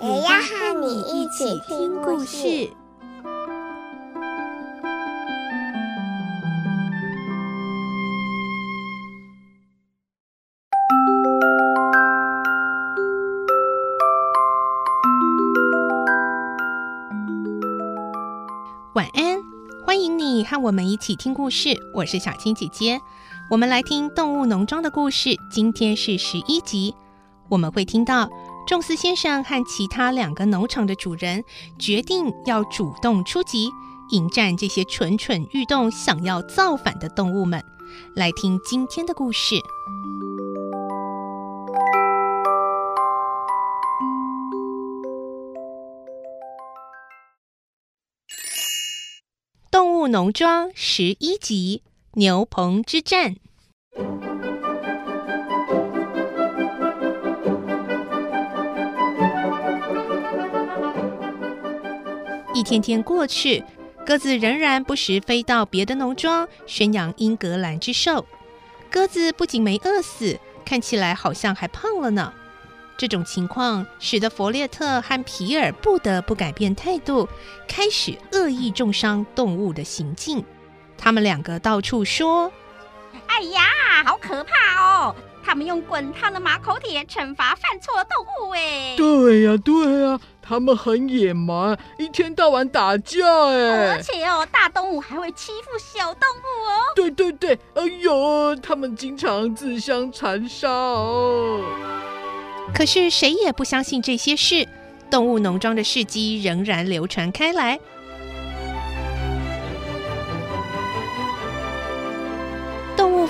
也要和你一起听故事。晚安，欢迎你和我们一起听故事。我是小青姐姐，我们来听《动物农庄》的故事。今天是十一集，我们会听到仲斯先生和其他两个农场的主人决定要主动出击，迎战这些蠢蠢欲动、想要造反的动物们。来听今天的故事。动物农庄十一集：牛棚之战。一天天过去，鸽子仍然不时飞到别的农庄，宣扬英格兰之兽。鸽子不仅没饿死，看起来好像还胖了呢。这种情况使得弗列特和皮尔不得不改变态度，开始恶意中伤动物的行径。他们两个到处说：“哎呀，好可怕哦！他们用滚烫的马口铁惩罚犯错的动物。”哎，对呀，对呀，他们很野蛮，一天到晚打架。哎，而且哦，大动物还会欺负小动物哦。对对对，哎呦，他们经常自相残杀哦。可是谁也不相信这些事，动物农庄的事迹仍然流传开来。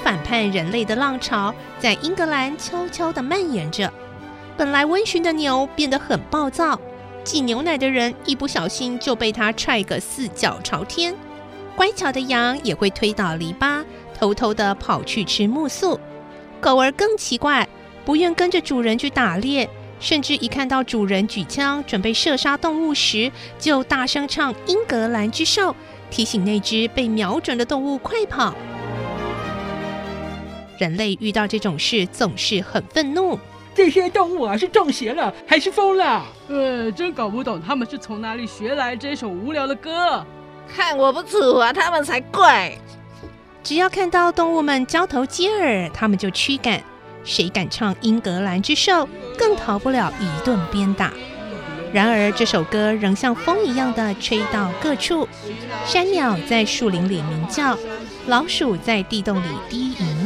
反叛人类的浪潮在英格兰悄悄地蔓延着。本来温驯的牛变得很暴躁，挤牛奶的人一不小心就被它踹个四脚朝天。乖巧的羊也会推倒篱笆，偷偷地跑去吃木素。狗儿更奇怪。不愿跟着主人去打猎，甚至一看到主人举枪准备射杀动物时，就大声唱《英格兰之兽》，提醒那只被瞄准的动物快跑。人类遇到这种事总是很愤怒，这些动物啊是中邪了还是疯了？呃，真搞不懂他们是从哪里学来这首无聊的歌。看我不处罚他们才怪！只要看到动物们交头接耳，他们就驱赶。谁敢唱英格兰之兽，更逃不了一顿鞭打。然而，这首歌仍像风一样的吹到各处。山鸟在树林里鸣叫，老鼠在地洞里低吟，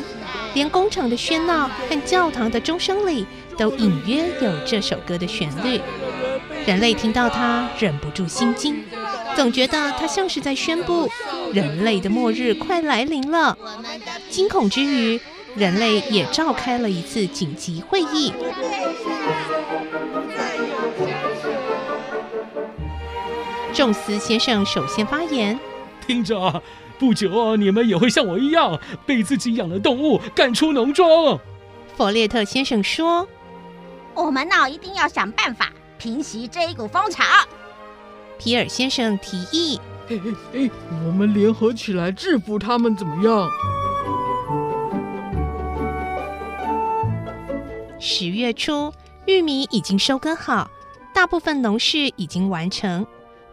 连工厂的喧闹和教堂的钟声里，都隐约有这首歌的旋律。人类听到它，忍不住心惊，总觉得它像是在宣布人类的末日快来临了。惊恐之余，人类也召开了一次紧急会议。仲斯先生首先发言：“听着，不久你们也会像我一样被自己养的动物赶出农庄。”弗列特先生说：“我们呢，一定要想办法平息这一股风潮。”皮尔先生提议：“嘿嘿嘿，我们联合起来制服他们，怎么样？”十月初，玉米已经收割好，大部分农事已经完成。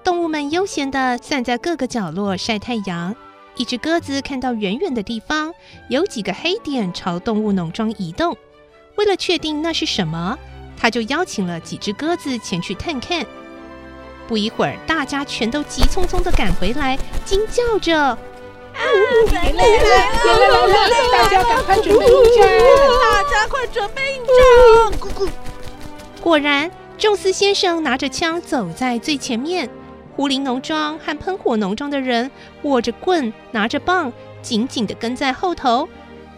动物们悠闲地散在各个角落晒太阳。一只鸽子看到远远的地方有几个黑点朝动物农庄移动，为了确定那是什么，他就邀请了几只鸽子前去探看。不一会儿，大家全都急匆匆地赶回来，惊叫着。啊！来来来，大家赶快准备应战！大家快准备应战！果然，宙斯先生拿着枪走在最前面，狐林农庄和喷火农庄的人握着棍，拿着棒，紧紧地跟在后头。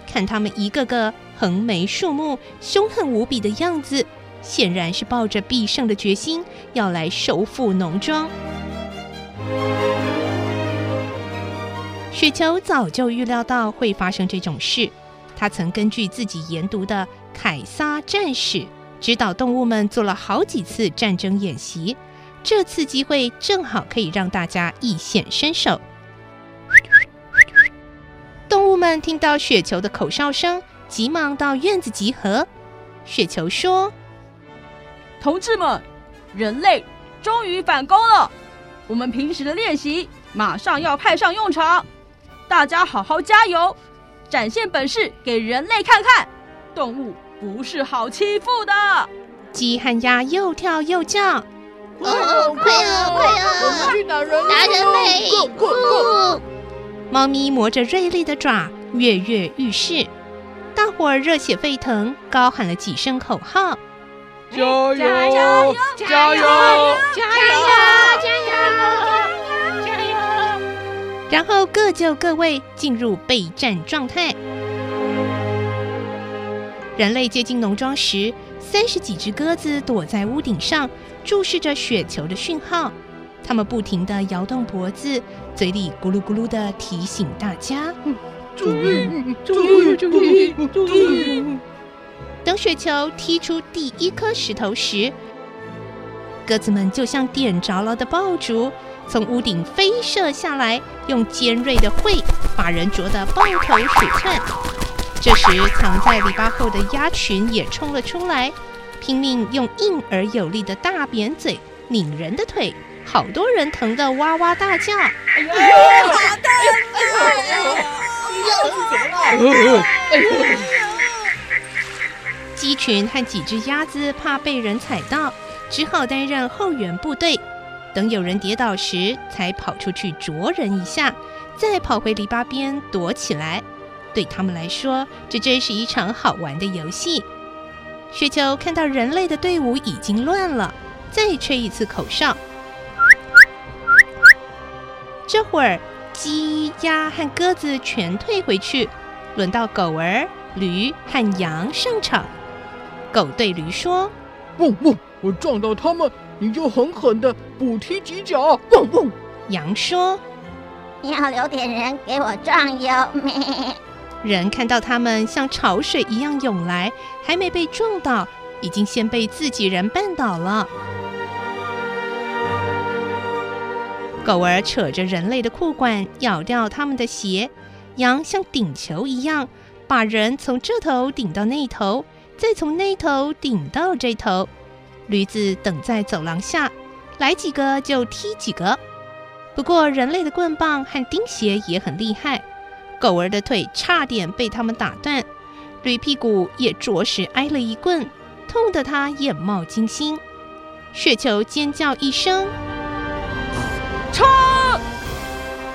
看他们一个个横眉竖目、凶狠无比的样子，显然是抱着必胜的决心，要来收复农庄。雪球早就预料到会发生这种事，他曾根据自己研读的《凯撒战史》，指导动物们做了好几次战争演习。这次机会正好可以让大家一显身手。动物们听到雪球的口哨声，急忙到院子集合。雪球说：“同志们，人类终于反攻了！我们平时的练习马上要派上用场，大家好好加油，展现本事给人类看看！动物不是好欺负的。”鸡和鸭又跳又叫。哦，快哦，快哦！我们去打人类！打人类！猫咪磨着锐利的爪，跃跃欲试。大伙儿热血沸腾，高喊了几声口号：“加油加油！加油！加油！加油！加油！加油！”然后各就各位，进入备战状态。人类接近农庄时，三十几只鸽子躲在屋顶上。注视着雪球的讯号，它们不停地摇动脖子，嘴里咕噜咕噜地提醒大家：“注意，注意，注意，注意！”等雪球踢出第一颗石头时，鸽子们就像点着了的爆竹，从屋顶飞射下来，用尖锐的喙把人啄得抱头鼠窜。这时，藏在篱笆后的鸭群也冲了出来。拼命用硬而有力的大扁嘴拧人的腿，好多人疼得哇哇大叫。哎呦！好疼！哎呦！哎呦！哎呦！鸡群和几只鸭子怕被人踩到，只好担任后援部队，等有人跌倒时，才跑出去啄人一下，再跑回篱笆边躲起来。对他们来说，这真是一场好玩的游戏。雪球看到人类的队伍已经乱了，再吹一次口哨。这会儿，鸡、鸭和鸽子全退回去，轮到狗儿、驴和羊上场。狗对驴说：“汪汪！我撞到他们，你就狠狠的补踢几脚。”汪汪！羊说：“要留点人给我壮游。”人看到他们像潮水一样涌来，还没被撞倒，已经先被自己人绊倒了。狗儿扯着人类的裤管，咬掉他们的鞋；羊像顶球一样，把人从这头顶到那头，再从那头顶到这头。驴子等在走廊下，来几个就踢几个。不过人类的棍棒和钉鞋也很厉害。狗儿的腿差点被他们打断，驴屁股也着实挨了一棍，痛得他眼冒金星。雪球尖叫一声，撤！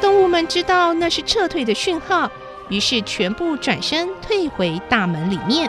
动物们知道那是撤退的讯号，于是全部转身退回大门里面。